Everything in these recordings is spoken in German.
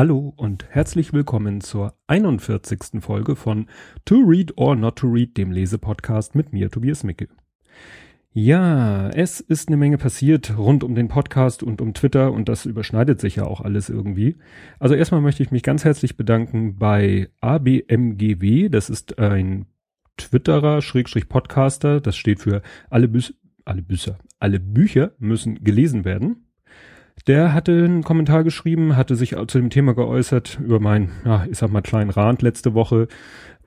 Hallo und herzlich willkommen zur 41. Folge von To Read or Not to Read, dem Lesepodcast mit mir, Tobias Micke. Ja, es ist eine Menge passiert rund um den Podcast und um Twitter und das überschneidet sich ja auch alles irgendwie. Also erstmal möchte ich mich ganz herzlich bedanken bei ABMGW, das ist ein Twitterer, Schrägstrich Podcaster, das steht für alle Bücher, alle Bücher, alle Bücher müssen gelesen werden. Der hatte einen Kommentar geschrieben, hatte sich zu dem Thema geäußert über meinen, ja, ich sag mal, kleinen Rand letzte Woche,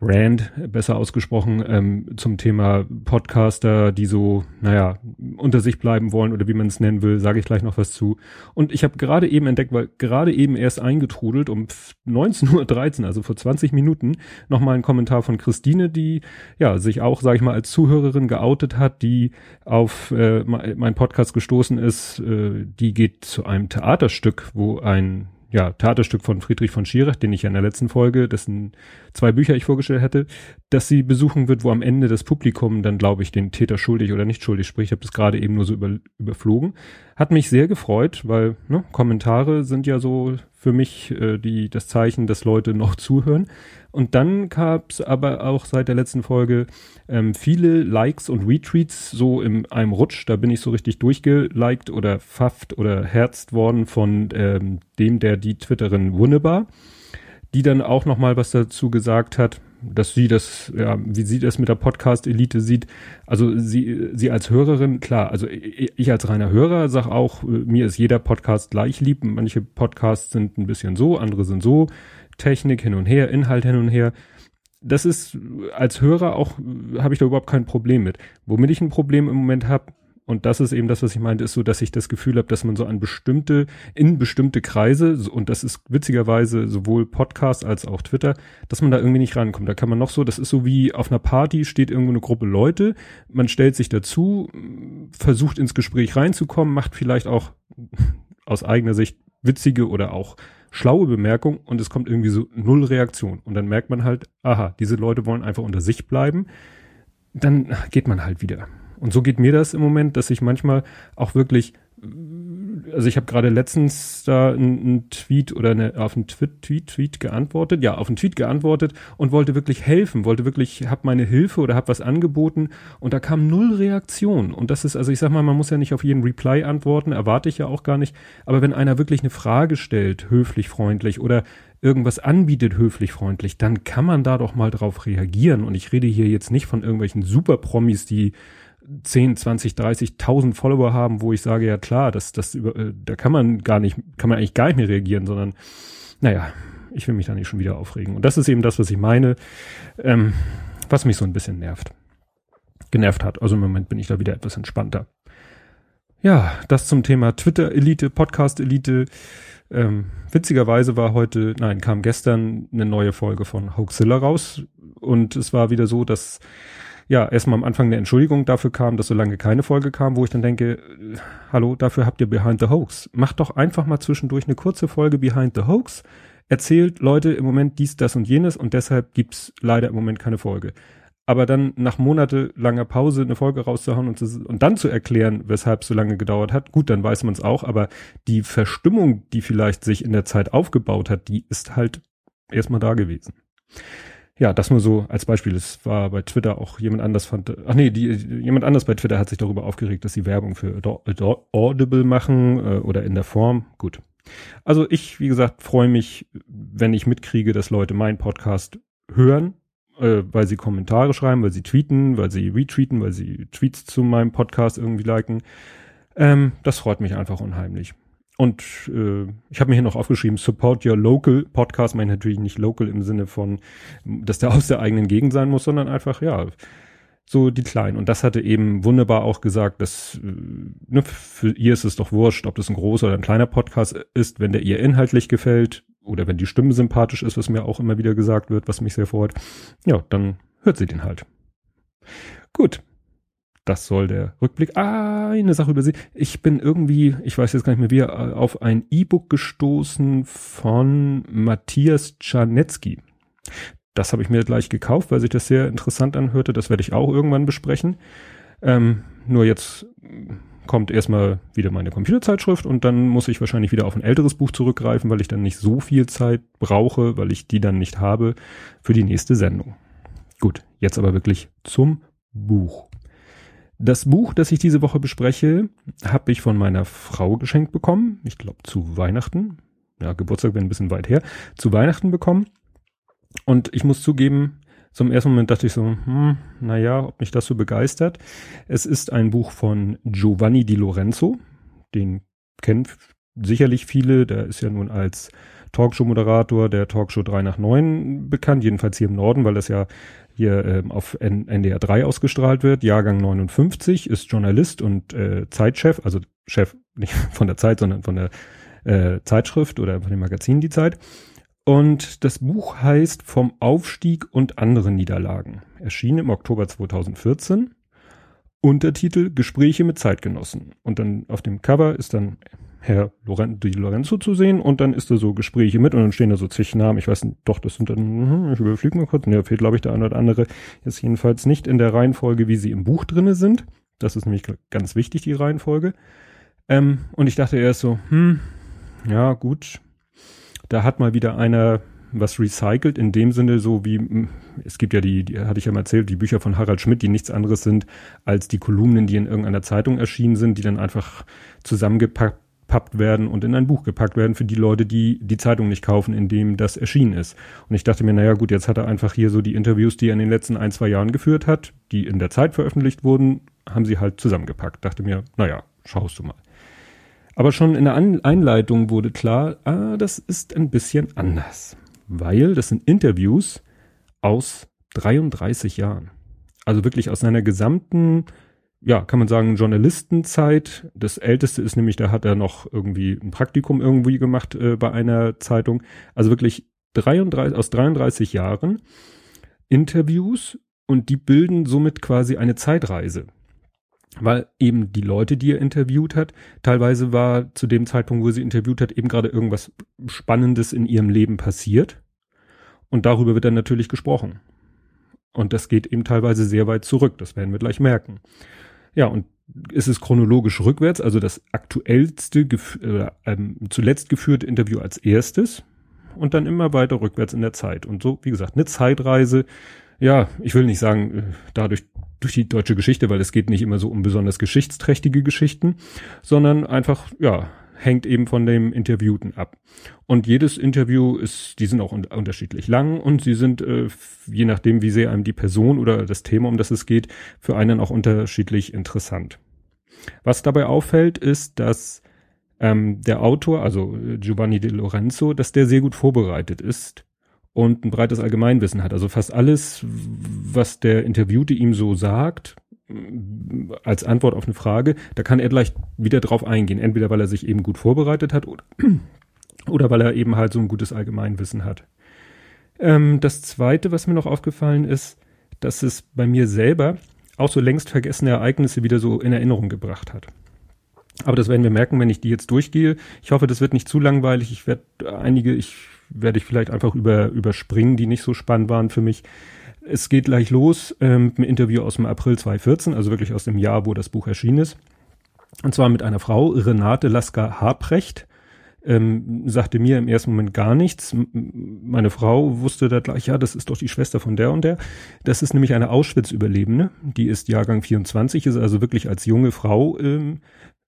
Rand, besser ausgesprochen, ähm, zum Thema Podcaster, die so, naja, unter sich bleiben wollen oder wie man es nennen will, sage ich gleich noch was zu. Und ich habe gerade eben entdeckt, weil gerade eben erst eingetrudelt um 19.13 Uhr, also vor 20 Minuten, nochmal ein Kommentar von Christine, die ja sich auch, sage ich mal, als Zuhörerin geoutet hat, die auf äh, mein Podcast gestoßen ist. Äh, die geht zu einem Theaterstück, wo ein ja, Theaterstück von Friedrich von Schirach, den ich ja in der letzten Folge, dessen zwei Bücher ich vorgestellt hätte, dass sie besuchen wird, wo am Ende das Publikum dann, glaube ich, den Täter schuldig oder nicht schuldig spricht. Ich habe das gerade eben nur so über, überflogen. Hat mich sehr gefreut, weil ne, Kommentare sind ja so für mich äh, die das Zeichen, dass Leute noch zuhören. Und dann gab's aber auch seit der letzten Folge ähm, viele Likes und Retweets so in einem Rutsch. Da bin ich so richtig durchgeliked oder fafft oder herzt worden von ähm, dem, der die Twitterin Wunnebar, die dann auch noch mal was dazu gesagt hat, dass sie das, ja, wie sie das mit der Podcast-Elite sieht. Also sie, sie als Hörerin, klar, also ich als reiner Hörer sag auch, mir ist jeder Podcast gleich lieb. Manche Podcasts sind ein bisschen so, andere sind so. Technik hin und her, Inhalt hin und her. Das ist als Hörer auch, habe ich da überhaupt kein Problem mit. Womit ich ein Problem im Moment habe, und das ist eben das, was ich meinte, ist so, dass ich das Gefühl habe, dass man so an bestimmte, in bestimmte Kreise, und das ist witzigerweise sowohl Podcast als auch Twitter, dass man da irgendwie nicht rankommt. Da kann man noch so, das ist so wie auf einer Party steht irgendwo eine Gruppe Leute, man stellt sich dazu, versucht ins Gespräch reinzukommen, macht vielleicht auch aus eigener Sicht witzige oder auch schlaue Bemerkung und es kommt irgendwie so null Reaktion. Und dann merkt man halt, aha, diese Leute wollen einfach unter sich bleiben. Dann geht man halt wieder. Und so geht mir das im Moment, dass ich manchmal auch wirklich also ich habe gerade letztens da einen Tweet oder eine, auf einen Tweet, Tweet, Tweet geantwortet, ja, auf einen Tweet geantwortet und wollte wirklich helfen, wollte wirklich, hab meine Hilfe oder hab was angeboten und da kam null Reaktion. Und das ist, also ich sag mal, man muss ja nicht auf jeden Reply antworten, erwarte ich ja auch gar nicht. Aber wenn einer wirklich eine Frage stellt, höflich, freundlich oder irgendwas anbietet, höflich, freundlich, dann kann man da doch mal drauf reagieren. Und ich rede hier jetzt nicht von irgendwelchen Superpromis, die 10, 20, 30.000 Follower haben, wo ich sage, ja klar, das, das äh, da kann man gar nicht, kann man eigentlich gar nicht mehr reagieren, sondern, naja, ich will mich da nicht schon wieder aufregen. Und das ist eben das, was ich meine, ähm, was mich so ein bisschen nervt. Genervt hat. Also im Moment bin ich da wieder etwas entspannter. Ja, das zum Thema Twitter-Elite, Podcast-Elite. Ähm, witzigerweise war heute, nein, kam gestern eine neue Folge von Hoaxilla raus. Und es war wieder so, dass ja, erstmal am Anfang eine Entschuldigung dafür kam, dass so lange keine Folge kam, wo ich dann denke, hallo, dafür habt ihr Behind the Hoax. Macht doch einfach mal zwischendurch eine kurze Folge Behind the Hoax. Erzählt Leute im Moment dies, das und jenes und deshalb gibt's leider im Moment keine Folge. Aber dann nach monatelanger Pause eine Folge rauszuhauen und, zu, und dann zu erklären, weshalb es so lange gedauert hat, gut, dann weiß man es auch, aber die Verstimmung, die vielleicht sich in der Zeit aufgebaut hat, die ist halt erstmal da gewesen ja, das nur so als Beispiel. Es war bei Twitter auch jemand anders fand, ach nee, die, jemand anders bei Twitter hat sich darüber aufgeregt, dass sie Werbung für Audible machen äh, oder in der Form. Gut. Also ich, wie gesagt, freue mich, wenn ich mitkriege, dass Leute meinen Podcast hören, äh, weil sie Kommentare schreiben, weil sie tweeten, weil sie retweeten, weil sie Tweets zu meinem Podcast irgendwie liken. Ähm, das freut mich einfach unheimlich. Und äh, ich habe mir hier noch aufgeschrieben, support your local Podcast, meine natürlich nicht local im Sinne von, dass der aus der eigenen Gegend sein muss, sondern einfach, ja, so die Kleinen. Und das hatte eben wunderbar auch gesagt, dass äh, ne, für ihr ist es doch wurscht, ob das ein großer oder ein kleiner Podcast ist, wenn der ihr inhaltlich gefällt oder wenn die Stimme sympathisch ist, was mir auch immer wieder gesagt wird, was mich sehr freut, ja, dann hört sie den halt. Gut, das soll der Rückblick. Ah, eine Sache über sie. Ich bin irgendwie, ich weiß jetzt gar nicht mehr wie, auf ein E-Book gestoßen von Matthias Czarnecki. Das habe ich mir gleich gekauft, weil sich das sehr interessant anhörte. Das werde ich auch irgendwann besprechen. Ähm, nur jetzt kommt erstmal wieder meine Computerzeitschrift und dann muss ich wahrscheinlich wieder auf ein älteres Buch zurückgreifen, weil ich dann nicht so viel Zeit brauche, weil ich die dann nicht habe für die nächste Sendung. Gut, jetzt aber wirklich zum Buch. Das Buch, das ich diese Woche bespreche, habe ich von meiner Frau geschenkt bekommen. Ich glaube zu Weihnachten. Ja, Geburtstag wäre ein bisschen weit her. Zu Weihnachten bekommen. Und ich muss zugeben, zum ersten Moment dachte ich so, hm, naja, ob mich das so begeistert. Es ist ein Buch von Giovanni Di Lorenzo. Den kennen sicherlich viele. Der ist ja nun als Talkshow-Moderator der Talkshow 3 nach 9 bekannt, jedenfalls hier im Norden, weil das ja hier ähm, auf N NDR 3 ausgestrahlt wird. Jahrgang 59, ist Journalist und äh, Zeitchef, also Chef nicht von der Zeit, sondern von der äh, Zeitschrift oder von dem Magazin Die Zeit. Und das Buch heißt Vom Aufstieg und andere Niederlagen. Erschien im Oktober 2014. Untertitel Gespräche mit Zeitgenossen. Und dann auf dem Cover ist dann Herr Loren Di Lorenzo zu sehen und dann ist da so Gespräche mit und dann stehen da so zig Namen. Ich weiß nicht, doch, das sind dann, hm, ich überfliege mal kurz. Ne, fehlt glaube ich der eine oder andere. Jetzt jedenfalls nicht in der Reihenfolge, wie sie im Buch drinne sind. Das ist nämlich ganz wichtig, die Reihenfolge. Ähm, und ich dachte erst so, hm, ja gut, da hat mal wieder einer was recycelt, in dem Sinne so wie, hm, es gibt ja die, die hatte ich ja mal erzählt, die Bücher von Harald Schmidt, die nichts anderes sind als die Kolumnen, die in irgendeiner Zeitung erschienen sind, die dann einfach zusammengepackt werden und in ein Buch gepackt werden für die Leute, die die Zeitung nicht kaufen, in dem das erschienen ist. Und ich dachte mir, naja gut, jetzt hat er einfach hier so die Interviews, die er in den letzten ein, zwei Jahren geführt hat, die in der Zeit veröffentlicht wurden, haben sie halt zusammengepackt. Dachte mir, naja, schaust du mal. Aber schon in der Einleitung wurde klar, ah, das ist ein bisschen anders. Weil das sind Interviews aus 33 Jahren. Also wirklich aus seiner gesamten, ja, kann man sagen, Journalistenzeit. Das älteste ist nämlich, da hat er noch irgendwie ein Praktikum irgendwie gemacht äh, bei einer Zeitung. Also wirklich 33, aus 33 Jahren Interviews und die bilden somit quasi eine Zeitreise weil eben die Leute, die er interviewt hat, teilweise war zu dem Zeitpunkt, wo sie interviewt hat, eben gerade irgendwas Spannendes in ihrem Leben passiert. Und darüber wird dann natürlich gesprochen. Und das geht eben teilweise sehr weit zurück. Das werden wir gleich merken. Ja, und ist es chronologisch rückwärts, also das aktuellste, äh, ähm, zuletzt geführte Interview als erstes und dann immer weiter rückwärts in der Zeit. Und so, wie gesagt, eine Zeitreise. Ja, ich will nicht sagen, äh, dadurch durch die deutsche Geschichte, weil es geht nicht immer so um besonders geschichtsträchtige Geschichten, sondern einfach, ja, hängt eben von dem Interviewten ab. Und jedes Interview ist, die sind auch un unterschiedlich lang und sie sind, äh, je nachdem, wie sehr einem die Person oder das Thema, um das es geht, für einen auch unterschiedlich interessant. Was dabei auffällt, ist, dass ähm, der Autor, also Giovanni De Lorenzo, dass der sehr gut vorbereitet ist und ein breites Allgemeinwissen hat. Also fast alles, was der Interviewte ihm so sagt, als Antwort auf eine Frage, da kann er gleich wieder drauf eingehen. Entweder weil er sich eben gut vorbereitet hat oder, oder weil er eben halt so ein gutes Allgemeinwissen hat. Ähm, das zweite, was mir noch aufgefallen ist, dass es bei mir selber auch so längst vergessene Ereignisse wieder so in Erinnerung gebracht hat. Aber das werden wir merken, wenn ich die jetzt durchgehe. Ich hoffe, das wird nicht zu langweilig. Ich werde einige, ich werde ich vielleicht einfach über, überspringen, die nicht so spannend waren für mich. Es geht gleich los ähm, mit einem Interview aus dem April 2014, also wirklich aus dem Jahr, wo das Buch erschienen ist. Und zwar mit einer Frau, Renate Lasker Haprecht. Ähm, sagte mir im ersten Moment gar nichts. Meine Frau wusste da gleich, ja, das ist doch die Schwester von der und der. Das ist nämlich eine Auschwitz-Überlebende. Die ist Jahrgang 24, ist also wirklich als junge Frau ähm,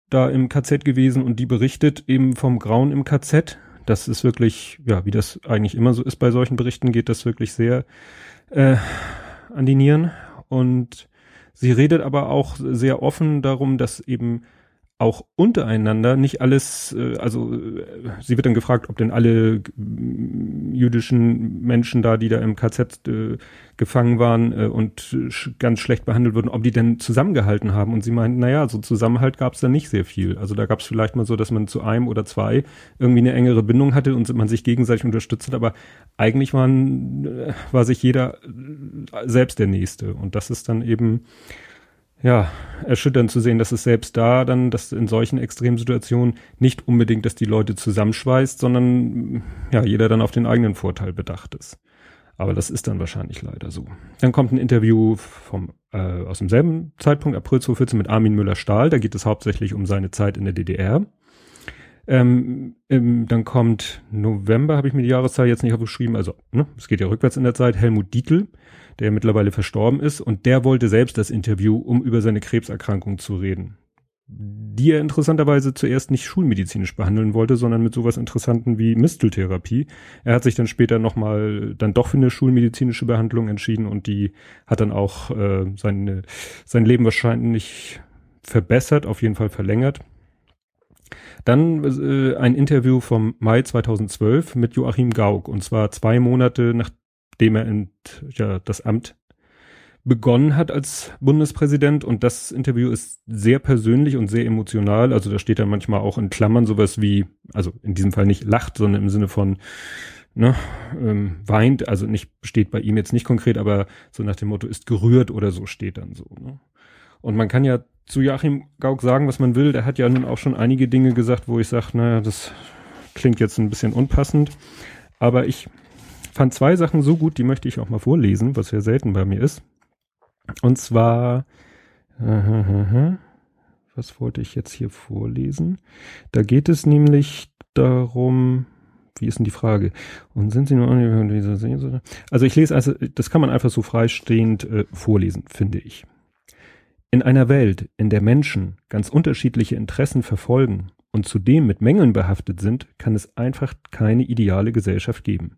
da im KZ gewesen und die berichtet eben vom Grauen im KZ das ist wirklich, ja, wie das eigentlich immer so ist bei solchen Berichten, geht das wirklich sehr äh, an die Nieren. Und sie redet aber auch sehr offen darum, dass eben auch untereinander nicht alles, äh, also äh, sie wird dann gefragt, ob denn alle jüdischen Menschen da, die da im KZ äh, gefangen waren äh, und ganz schlecht behandelt wurden, ob die denn zusammengehalten haben. Und sie meint, naja, so Zusammenhalt gab es da nicht sehr viel. Also da gab es vielleicht mal so, dass man zu einem oder zwei irgendwie eine engere Bindung hatte und man sich gegenseitig unterstützt hat, aber eigentlich waren, äh, war sich jeder selbst der Nächste. Und das ist dann eben ja, erschütternd zu sehen, dass es selbst da dann, dass in solchen Extremsituationen nicht unbedingt, dass die Leute zusammenschweißt, sondern ja, jeder dann auf den eigenen Vorteil bedacht ist. Aber das ist dann wahrscheinlich leider so. Dann kommt ein Interview vom, äh, aus demselben Zeitpunkt, April 2014, mit Armin Müller-Stahl. Da geht es hauptsächlich um seine Zeit in der DDR. Ähm, ähm, dann kommt November, habe ich mir die Jahreszahl jetzt nicht aufgeschrieben, also ne, es geht ja rückwärts in der Zeit, Helmut Dietl, der mittlerweile verstorben ist, und der wollte selbst das Interview, um über seine Krebserkrankung zu reden die er interessanterweise zuerst nicht schulmedizinisch behandeln wollte, sondern mit sowas Interessanten wie Misteltherapie. Er hat sich dann später nochmal dann doch für eine schulmedizinische Behandlung entschieden und die hat dann auch äh, seine, sein Leben wahrscheinlich verbessert, auf jeden Fall verlängert. Dann äh, ein Interview vom Mai 2012 mit Joachim Gauck und zwar zwei Monate nachdem er in, ja, das Amt begonnen hat als Bundespräsident und das Interview ist sehr persönlich und sehr emotional. Also da steht dann manchmal auch in Klammern sowas wie, also in diesem Fall nicht lacht, sondern im Sinne von ne, ähm, weint, also nicht steht bei ihm jetzt nicht konkret, aber so nach dem Motto ist gerührt oder so steht dann so. Ne? Und man kann ja zu Joachim Gauck sagen, was man will. Der hat ja nun auch schon einige Dinge gesagt, wo ich sage, naja, das klingt jetzt ein bisschen unpassend. Aber ich fand zwei Sachen so gut, die möchte ich auch mal vorlesen, was ja selten bei mir ist. Und zwar, was wollte ich jetzt hier vorlesen? Da geht es nämlich darum, wie ist denn die Frage? Und sind Sie nur Also ich lese also, das kann man einfach so freistehend äh, vorlesen, finde ich. In einer Welt, in der Menschen ganz unterschiedliche Interessen verfolgen und zudem mit Mängeln behaftet sind, kann es einfach keine ideale Gesellschaft geben.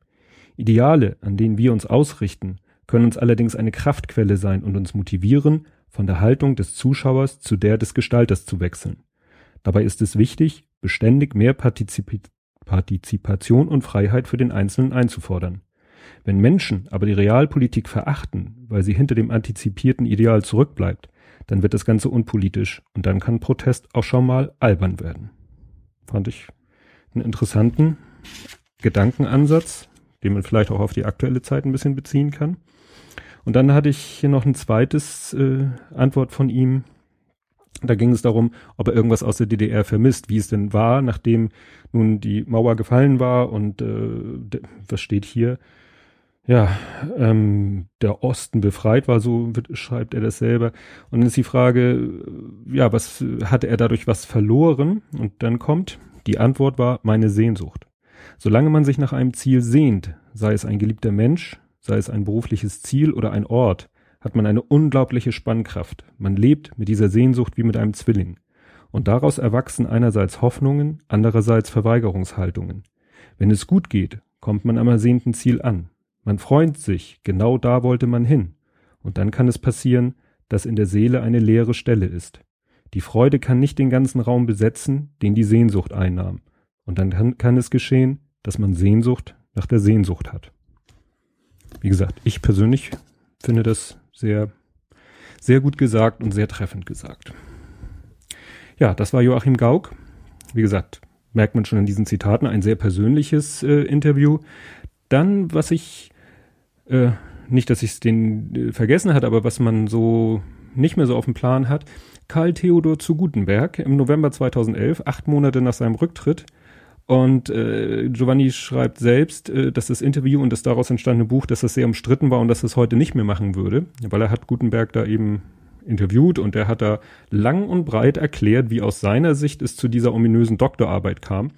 Ideale, an denen wir uns ausrichten, können uns allerdings eine Kraftquelle sein und uns motivieren, von der Haltung des Zuschauers zu der des Gestalters zu wechseln. Dabei ist es wichtig, beständig mehr Partizip Partizipation und Freiheit für den Einzelnen einzufordern. Wenn Menschen aber die Realpolitik verachten, weil sie hinter dem antizipierten Ideal zurückbleibt, dann wird das Ganze unpolitisch und dann kann Protest auch schon mal albern werden. Fand ich einen interessanten Gedankenansatz, den man vielleicht auch auf die aktuelle Zeit ein bisschen beziehen kann. Und dann hatte ich hier noch ein zweites äh, Antwort von ihm. Da ging es darum, ob er irgendwas aus der DDR vermisst, wie es denn war, nachdem nun die Mauer gefallen war und äh, was steht hier? Ja, ähm, der Osten befreit war, so schreibt er das selber. Und dann ist die Frage, ja, was hatte er dadurch was verloren? Und dann kommt, die Antwort war meine Sehnsucht. Solange man sich nach einem Ziel sehnt, sei es ein geliebter Mensch, sei es ein berufliches Ziel oder ein Ort, hat man eine unglaubliche Spannkraft. Man lebt mit dieser Sehnsucht wie mit einem Zwilling. Und daraus erwachsen einerseits Hoffnungen, andererseits Verweigerungshaltungen. Wenn es gut geht, kommt man am ersehnten Ziel an. Man freut sich, genau da wollte man hin. Und dann kann es passieren, dass in der Seele eine leere Stelle ist. Die Freude kann nicht den ganzen Raum besetzen, den die Sehnsucht einnahm. Und dann kann, kann es geschehen, dass man Sehnsucht nach der Sehnsucht hat wie gesagt, ich persönlich finde das sehr, sehr gut gesagt und sehr treffend gesagt. Ja, das war Joachim Gauck. Wie gesagt, merkt man schon in diesen Zitaten ein sehr persönliches äh, Interview. Dann, was ich, äh, nicht, dass ich es den äh, vergessen hat, aber was man so nicht mehr so auf dem Plan hat, Karl Theodor zu Gutenberg im November 2011, acht Monate nach seinem Rücktritt, und äh, Giovanni schreibt selbst, äh, dass das Interview und das daraus entstandene Buch, dass das sehr umstritten war und dass es das heute nicht mehr machen würde, weil er hat Gutenberg da eben interviewt und er hat da lang und breit erklärt, wie aus seiner Sicht es zu dieser ominösen Doktorarbeit kam.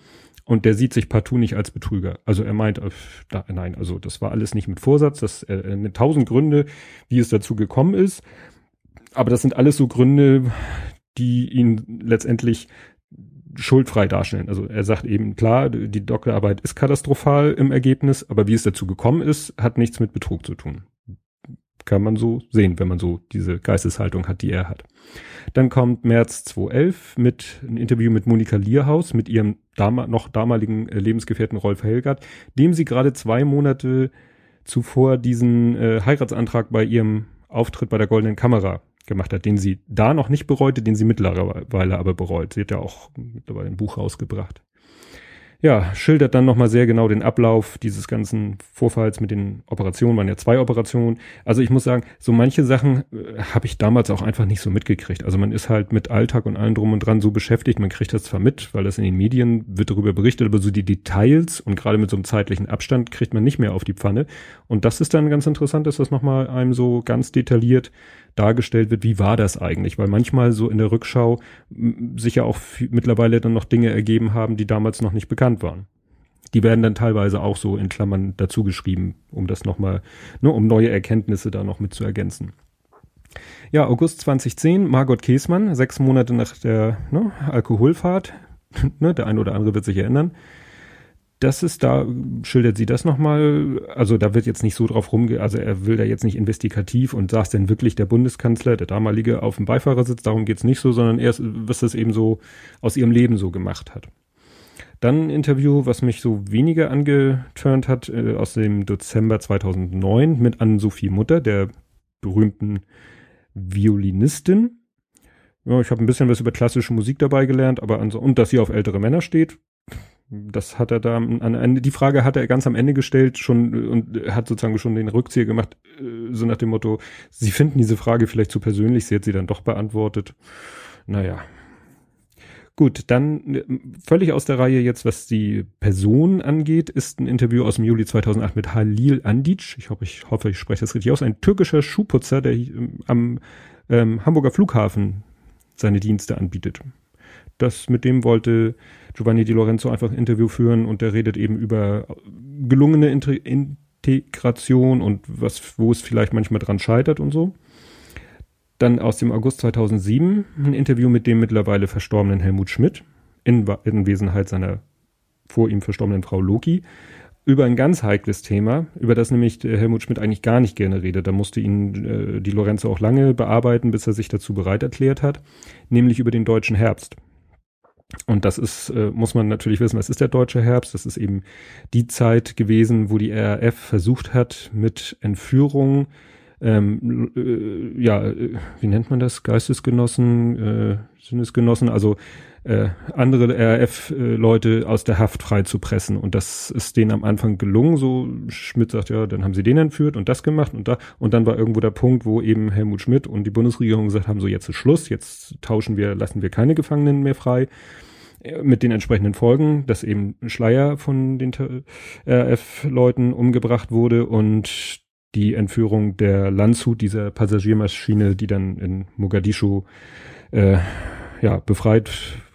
Und der sieht sich partout nicht als Betrüger. Also er meint, äh, da, nein, also das war alles nicht mit Vorsatz, das äh, tausend Gründe, wie es dazu gekommen ist. Aber das sind alles so Gründe, die ihn letztendlich schuldfrei darstellen. Also er sagt eben, klar, die Doktorarbeit ist katastrophal im Ergebnis, aber wie es dazu gekommen ist, hat nichts mit Betrug zu tun. Kann man so sehen, wenn man so diese Geisteshaltung hat, die er hat. Dann kommt März 2011 mit ein Interview mit Monika Lierhaus, mit ihrem dam noch damaligen äh, Lebensgefährten Rolf Helgert, dem sie gerade zwei Monate zuvor diesen äh, Heiratsantrag bei ihrem Auftritt bei der Goldenen Kamera gemacht hat, den sie da noch nicht bereute, den sie mittlerweile aber bereut. Sie hat ja auch mittlerweile ein Buch rausgebracht. Ja, schildert dann nochmal sehr genau den Ablauf dieses ganzen Vorfalls mit den Operationen, waren ja zwei Operationen. Also ich muss sagen, so manche Sachen äh, habe ich damals auch einfach nicht so mitgekriegt. Also man ist halt mit Alltag und allem drum und dran so beschäftigt, man kriegt das zwar mit, weil das in den Medien wird darüber berichtet, aber so die Details und gerade mit so einem zeitlichen Abstand kriegt man nicht mehr auf die Pfanne. Und das ist dann ganz interessant, dass das nochmal einem so ganz detailliert dargestellt wird, wie war das eigentlich? Weil manchmal so in der Rückschau sich ja auch mittlerweile dann noch Dinge ergeben haben, die damals noch nicht bekannt waren. Die werden dann teilweise auch so in Klammern dazu geschrieben, um das nochmal, ne, um neue Erkenntnisse da noch mit zu ergänzen. Ja, August 2010, Margot Käßmann, sechs Monate nach der ne, Alkoholfahrt, ne, der eine oder andere wird sich erinnern, das ist da, schildert sie das nochmal, also da wird jetzt nicht so drauf rumge, also er will da jetzt nicht investigativ und saß denn wirklich der Bundeskanzler, der damalige, auf dem Beifahrersitz, darum geht's nicht so, sondern erst, was das eben so aus ihrem Leben so gemacht hat. Dann ein Interview, was mich so weniger angeturnt hat, äh, aus dem Dezember 2009 mit Anne-Sophie Mutter, der berühmten Violinistin. Ja, ich habe ein bisschen was über klassische Musik dabei gelernt, aber und dass sie auf ältere Männer steht, das hat er da an die Frage hat er ganz am Ende gestellt schon und hat sozusagen schon den Rückzieher gemacht, äh, so nach dem Motto, Sie finden diese Frage vielleicht zu persönlich, sie hat sie dann doch beantwortet. Naja. Gut, dann äh, völlig aus der Reihe jetzt, was die Person angeht, ist ein Interview aus dem Juli 2008 mit Halil Andic. Ich hoffe, ich hoffe, ich spreche das richtig aus. Ein türkischer Schuhputzer, der am ähm, Hamburger Flughafen seine Dienste anbietet. Das mit dem wollte Giovanni Di Lorenzo einfach ein Interview führen und der redet eben über gelungene Integration und was, wo es vielleicht manchmal dran scheitert und so. Dann aus dem August 2007 ein Interview mit dem mittlerweile verstorbenen Helmut Schmidt in, Wesenheit seiner vor ihm verstorbenen Frau Loki über ein ganz heikles Thema, über das nämlich Helmut Schmidt eigentlich gar nicht gerne redet. Da musste ihn äh, die Lorenzo auch lange bearbeiten, bis er sich dazu bereit erklärt hat, nämlich über den deutschen Herbst. Und das ist, äh, muss man natürlich wissen, es ist der deutsche Herbst. Das ist eben die Zeit gewesen, wo die RAF versucht hat, mit Entführung, ähm, äh, ja, äh, wie nennt man das? Geistesgenossen, äh, Sinnesgenossen, also äh, andere RAF-Leute aus der Haft freizupressen. Und das ist denen am Anfang gelungen. So Schmidt sagt, ja, dann haben sie den entführt und das gemacht und da. Und dann war irgendwo der Punkt, wo eben Helmut Schmidt und die Bundesregierung gesagt haben, so jetzt ist Schluss, jetzt tauschen wir, lassen wir keine Gefangenen mehr frei äh, mit den entsprechenden Folgen, dass eben Schleier von den RAF-Leuten umgebracht wurde und die Entführung der Landshut, dieser Passagiermaschine, die dann in Mogadischu äh, ja, befreit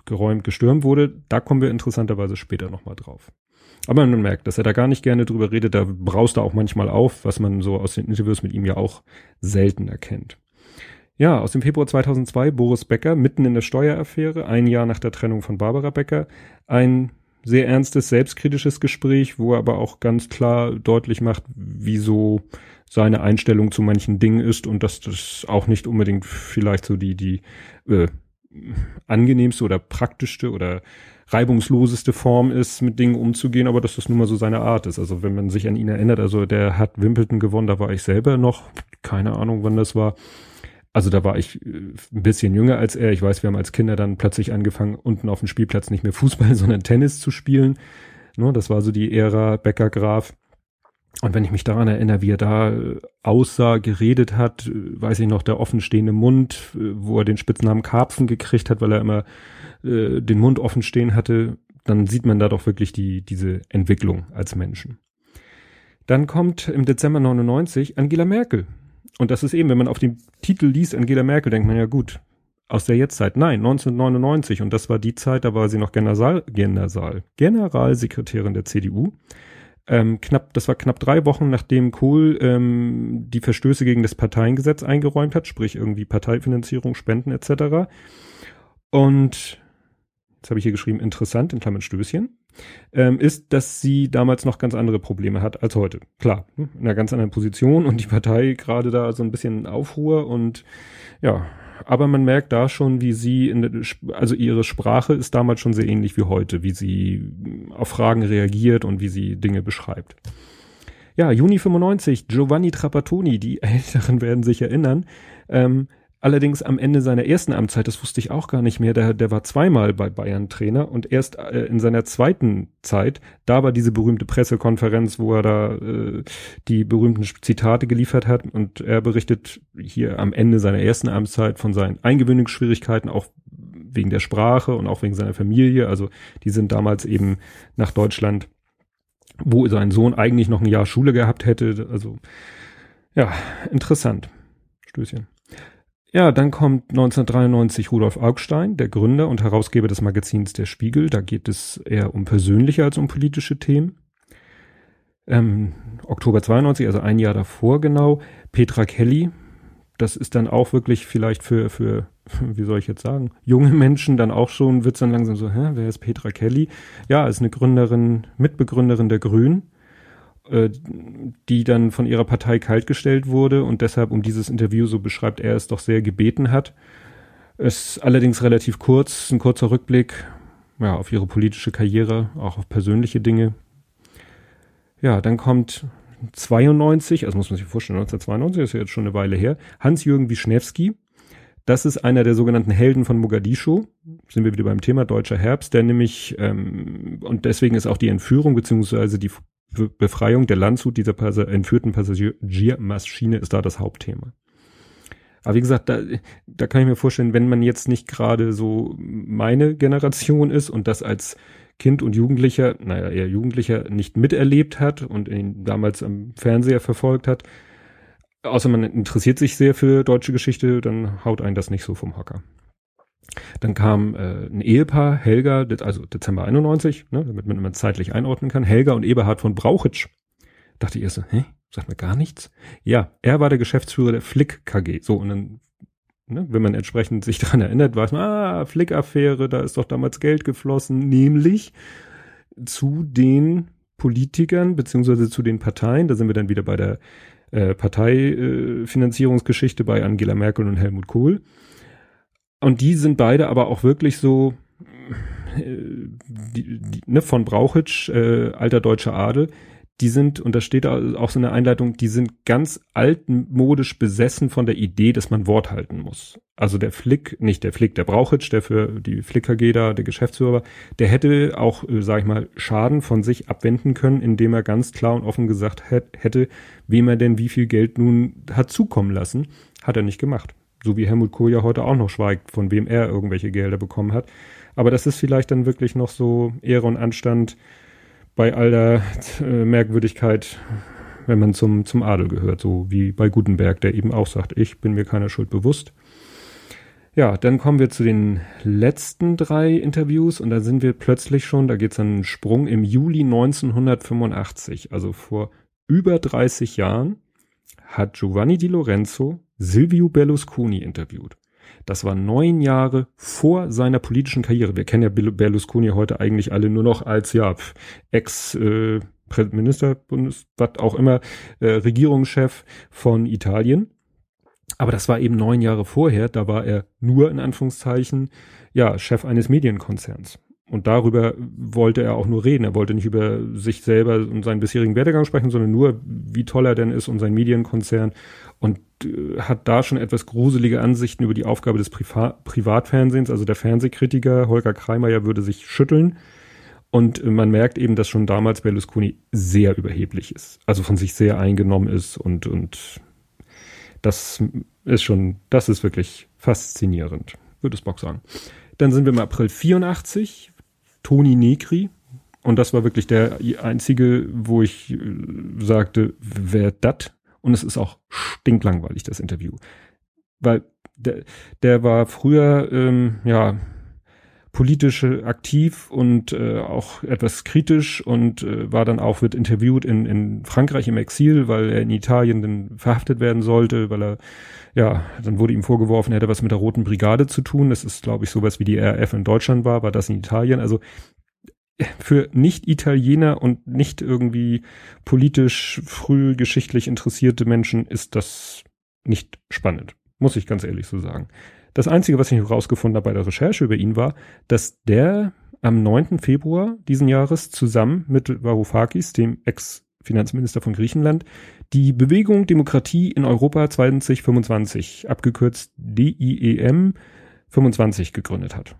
geräumt, gestürmt wurde. Da kommen wir interessanterweise später nochmal drauf. Aber man merkt, dass er da gar nicht gerne drüber redet, da braust er auch manchmal auf, was man so aus den Interviews mit ihm ja auch selten erkennt. Ja, aus dem Februar 2002 Boris Becker, mitten in der Steueraffäre, ein Jahr nach der Trennung von Barbara Becker, ein sehr ernstes, selbstkritisches Gespräch, wo er aber auch ganz klar deutlich macht, wieso seine Einstellung zu manchen Dingen ist und dass das auch nicht unbedingt vielleicht so die, die äh, angenehmste oder praktischste oder reibungsloseste Form ist, mit Dingen umzugehen, aber dass das nun mal so seine Art ist. Also wenn man sich an ihn erinnert, also der hat Wimbledon gewonnen, da war ich selber noch, keine Ahnung, wann das war. Also da war ich äh, ein bisschen jünger als er. Ich weiß, wir haben als Kinder dann plötzlich angefangen, unten auf dem Spielplatz nicht mehr Fußball, sondern Tennis zu spielen. Ne, das war so die Ära Becker Graf. Und wenn ich mich daran erinnere, wie er da äh, aussah, geredet hat, äh, weiß ich noch, der offenstehende Mund, wo er den Spitznamen Karpfen gekriegt hat, weil er immer äh, den Mund offen stehen hatte, dann sieht man da doch wirklich die, diese Entwicklung als Menschen. Dann kommt im Dezember 99 Angela Merkel. Und das ist eben, wenn man auf den Titel liest, Angela Merkel, denkt man ja gut, aus der Jetztzeit. Nein, 1999. Und das war die Zeit, da war sie noch General, General, Generalsekretärin der CDU ähm, knapp, das war knapp drei Wochen, nachdem Kohl ähm, die Verstöße gegen das Parteiengesetz eingeräumt hat, sprich irgendwie Parteifinanzierung, Spenden etc. Und jetzt habe ich hier geschrieben, interessant, in Klammern Stößchen, ähm, ist, dass sie damals noch ganz andere Probleme hat als heute. Klar, in einer ganz anderen Position und die Partei gerade da so ein bisschen Aufruhr und ja, aber man merkt da schon, wie sie in also ihre Sprache ist damals schon sehr ähnlich wie heute, wie sie auf Fragen reagiert und wie sie Dinge beschreibt. Ja, Juni 95, Giovanni Trapattoni, die Älteren werden sich erinnern, ähm, Allerdings am Ende seiner ersten Amtszeit, das wusste ich auch gar nicht mehr, der, der war zweimal bei Bayern Trainer und erst äh, in seiner zweiten Zeit, da war diese berühmte Pressekonferenz, wo er da äh, die berühmten Zitate geliefert hat und er berichtet hier am Ende seiner ersten Amtszeit von seinen Eingewöhnungsschwierigkeiten, auch wegen der Sprache und auch wegen seiner Familie. Also die sind damals eben nach Deutschland, wo sein Sohn eigentlich noch ein Jahr Schule gehabt hätte. Also ja, interessant. Stößchen. Ja, dann kommt 1993 Rudolf Augstein, der Gründer und Herausgeber des Magazins Der Spiegel. Da geht es eher um persönliche als um politische Themen. Ähm, Oktober 92, also ein Jahr davor genau. Petra Kelly, das ist dann auch wirklich vielleicht für, für, wie soll ich jetzt sagen, junge Menschen dann auch schon, wird's dann langsam so, hä, wer ist Petra Kelly? Ja, ist eine Gründerin, Mitbegründerin der Grünen äh, die dann von ihrer Partei kaltgestellt wurde und deshalb um dieses Interview, so beschreibt er es, doch sehr gebeten hat. Es ist allerdings relativ kurz, ein kurzer Rückblick ja, auf ihre politische Karriere, auch auf persönliche Dinge. Ja, dann kommt 92, also muss man sich vorstellen, 1992 ist ja jetzt schon eine Weile her, Hans-Jürgen Wischnewski. Das ist einer der sogenannten Helden von Mogadischu. Sind wir wieder beim Thema Deutscher Herbst, der nämlich, ähm, und deswegen ist auch die Entführung beziehungsweise die Befreiung der Landshut dieser Pas entführten Passagiermaschine ist da das Hauptthema. Aber wie gesagt, da, da kann ich mir vorstellen, wenn man jetzt nicht gerade so meine Generation ist und das als Kind und Jugendlicher, naja, eher Jugendlicher nicht miterlebt hat und ihn damals am Fernseher verfolgt hat, außer man interessiert sich sehr für deutsche Geschichte, dann haut einen das nicht so vom Hocker. Dann kam äh, ein Ehepaar, Helga, also Dezember 91, ne, damit man immer zeitlich einordnen kann, Helga und Eberhard von Brauchitsch. Dachte ich erst so, hä, sagt mir gar nichts? Ja, er war der Geschäftsführer der Flick KG. So, und dann, ne, wenn man entsprechend sich daran erinnert, weiß man, ah, Flick-Affäre, da ist doch damals Geld geflossen, nämlich zu den Politikern beziehungsweise zu den Parteien, da sind wir dann wieder bei der äh, Parteifinanzierungsgeschichte äh, bei Angela Merkel und Helmut Kohl und die sind beide aber auch wirklich so, äh, die, die, ne, von Brauchitsch, äh, alter deutscher Adel, die sind, und da steht auch so eine Einleitung, die sind ganz altmodisch besessen von der Idee, dass man Wort halten muss. Also der Flick, nicht der Flick, der Brauchitsch, der für die Flick AG da, der Geschäftsführer, der hätte auch, äh, sag ich mal, Schaden von sich abwenden können, indem er ganz klar und offen gesagt hätte, wem er denn wie viel Geld nun hat zukommen lassen. Hat er nicht gemacht. So wie Helmut Kohl ja heute auch noch schweigt, von wem er irgendwelche Gelder bekommen hat. Aber das ist vielleicht dann wirklich noch so Ehre und Anstand bei all der äh, Merkwürdigkeit, wenn man zum, zum Adel gehört, so wie bei Gutenberg, der eben auch sagt, ich bin mir keiner Schuld bewusst. Ja, dann kommen wir zu den letzten drei Interviews und da sind wir plötzlich schon, da geht's einen Sprung im Juli 1985, also vor über 30 Jahren, hat Giovanni Di Lorenzo Silvio Berlusconi interviewt. Das war neun Jahre vor seiner politischen Karriere. Wir kennen ja Berlusconi heute eigentlich alle nur noch als ja Ex äh, Minister, Bundes, was auch immer, äh, Regierungschef von Italien. Aber das war eben neun Jahre vorher. Da war er nur in Anführungszeichen ja Chef eines Medienkonzerns. Und darüber wollte er auch nur reden. Er wollte nicht über sich selber und seinen bisherigen Werdegang sprechen, sondern nur, wie toll er denn ist und sein Medienkonzern. Und hat da schon etwas gruselige Ansichten über die Aufgabe des Priva Privatfernsehens. Also der Fernsehkritiker Holger Kreimeyer würde sich schütteln. Und äh, man merkt eben, dass schon damals Berlusconi sehr überheblich ist. Also von sich sehr eingenommen ist und, und das ist schon, das ist wirklich faszinierend, würde es Bock sagen. Dann sind wir im April 84, Toni Negri. Und das war wirklich der einzige, wo ich äh, sagte, wer dat? Und es ist auch stinklangweilig, das Interview. Weil der, der war früher, ähm, ja, politisch aktiv und äh, auch etwas kritisch und äh, war dann auch, wird interviewt in, in Frankreich im Exil, weil er in Italien dann verhaftet werden sollte, weil er, ja, dann wurde ihm vorgeworfen, er hätte was mit der Roten Brigade zu tun. Das ist, glaube ich, sowas wie die RF in Deutschland war, war das in Italien. Also für Nicht-Italiener und nicht irgendwie politisch früh geschichtlich interessierte Menschen ist das nicht spannend. Muss ich ganz ehrlich so sagen. Das Einzige, was ich herausgefunden habe bei der Recherche über ihn war, dass der am 9. Februar diesen Jahres zusammen mit Varoufakis, dem Ex Finanzminister von Griechenland, die Bewegung Demokratie in Europa 2025, abgekürzt DIEM 25 gegründet hat.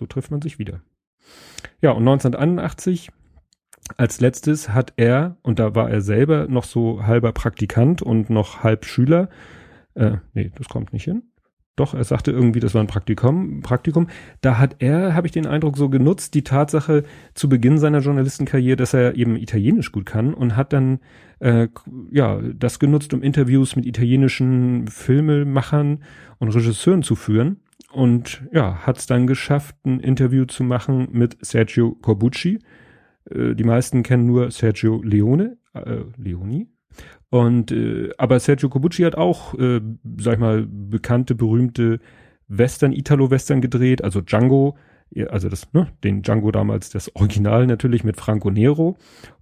So trifft man sich wieder. Ja, und 1981 als letztes hat er, und da war er selber noch so halber Praktikant und noch halb Schüler, äh, nee, das kommt nicht hin. Doch, er sagte irgendwie, das war ein Praktikum, Praktikum. Da hat er, habe ich den Eindruck, so genutzt, die Tatsache zu Beginn seiner Journalistenkarriere, dass er eben Italienisch gut kann und hat dann äh, ja das genutzt, um Interviews mit italienischen Filmemachern und Regisseuren zu führen. Und ja, hat es dann geschafft, ein Interview zu machen mit Sergio Corbucci. Äh, die meisten kennen nur Sergio Leone, äh, Leoni, und äh, aber Sergio Cobucci hat auch, äh, sag ich mal, bekannte, berühmte Western, Italo-Western gedreht, also Django, also das, ne, den Django damals, das Original natürlich mit Franco Nero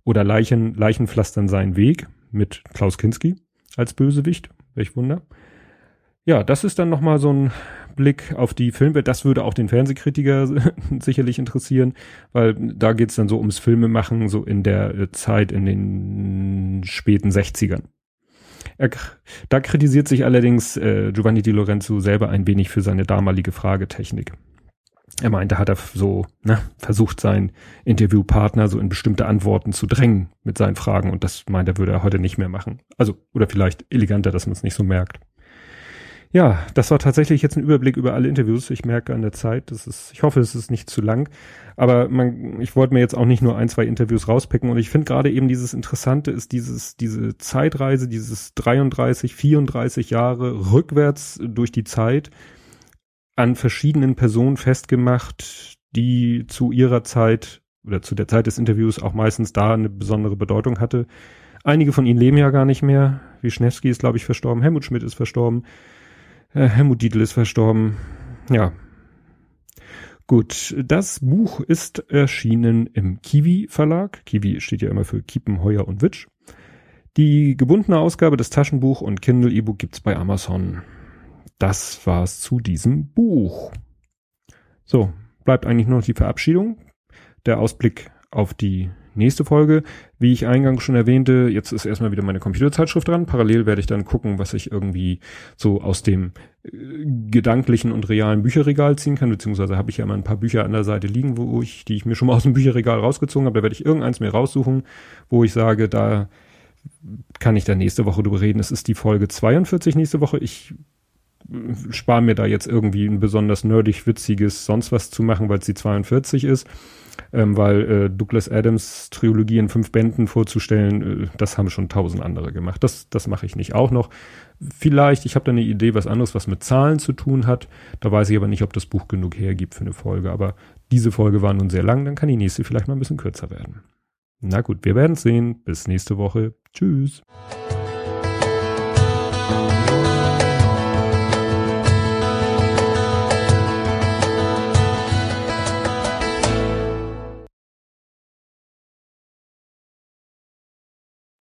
oder Leichen, Leichenpflastern seinen Weg mit Klaus Kinski als Bösewicht, welch Wunder. Ja, das ist dann nochmal so ein Blick auf die Filmwelt. Das würde auch den Fernsehkritiker sicherlich interessieren, weil da geht's dann so ums Filmemachen, so in der äh, Zeit in den späten 60ern. Er, da kritisiert sich allerdings äh, Giovanni Di Lorenzo selber ein wenig für seine damalige Fragetechnik. Er meinte, hat er so ne, versucht, seinen Interviewpartner so in bestimmte Antworten zu drängen mit seinen Fragen und das meint er, würde er heute nicht mehr machen. Also, oder vielleicht eleganter, dass man es nicht so merkt. Ja, das war tatsächlich jetzt ein Überblick über alle Interviews. Ich merke an der Zeit, das ist, ich hoffe, es ist nicht zu lang. Aber man, ich wollte mir jetzt auch nicht nur ein, zwei Interviews rauspicken. Und ich finde gerade eben dieses Interessante ist dieses, diese Zeitreise, dieses 33, 34 Jahre rückwärts durch die Zeit an verschiedenen Personen festgemacht, die zu ihrer Zeit oder zu der Zeit des Interviews auch meistens da eine besondere Bedeutung hatte. Einige von ihnen leben ja gar nicht mehr. Wischnewski ist, glaube ich, verstorben. Helmut Schmidt ist verstorben. Äh, Helmut Dietl ist verstorben. Ja. Gut, das Buch ist erschienen im Kiwi Verlag. Kiwi steht ja immer für Kiepen, Heuer und Witsch. Die gebundene Ausgabe des Taschenbuch und Kindle E-Book gibt's bei Amazon. Das war's zu diesem Buch. So, bleibt eigentlich nur noch die Verabschiedung. Der Ausblick auf die nächste Folge. Wie ich eingangs schon erwähnte, jetzt ist erstmal wieder meine Computerzeitschrift dran. Parallel werde ich dann gucken, was ich irgendwie so aus dem äh, gedanklichen und realen Bücherregal ziehen kann, beziehungsweise habe ich ja mal ein paar Bücher an der Seite liegen, wo ich, die ich mir schon mal aus dem Bücherregal rausgezogen habe. Da werde ich irgendeins mir raussuchen, wo ich sage, da kann ich dann nächste Woche drüber reden. Es ist die Folge 42 nächste Woche. Ich äh, spare mir da jetzt irgendwie ein besonders nerdig, witziges sonst was zu machen, weil es die 42 ist ähm, weil äh, Douglas Adams Trilogie in fünf Bänden vorzustellen, äh, das haben schon tausend andere gemacht. Das, das mache ich nicht auch noch. Vielleicht, ich habe da eine Idee, was anderes, was mit Zahlen zu tun hat. Da weiß ich aber nicht, ob das Buch genug hergibt für eine Folge. Aber diese Folge war nun sehr lang, dann kann die nächste vielleicht mal ein bisschen kürzer werden. Na gut, wir werden sehen. Bis nächste Woche. Tschüss.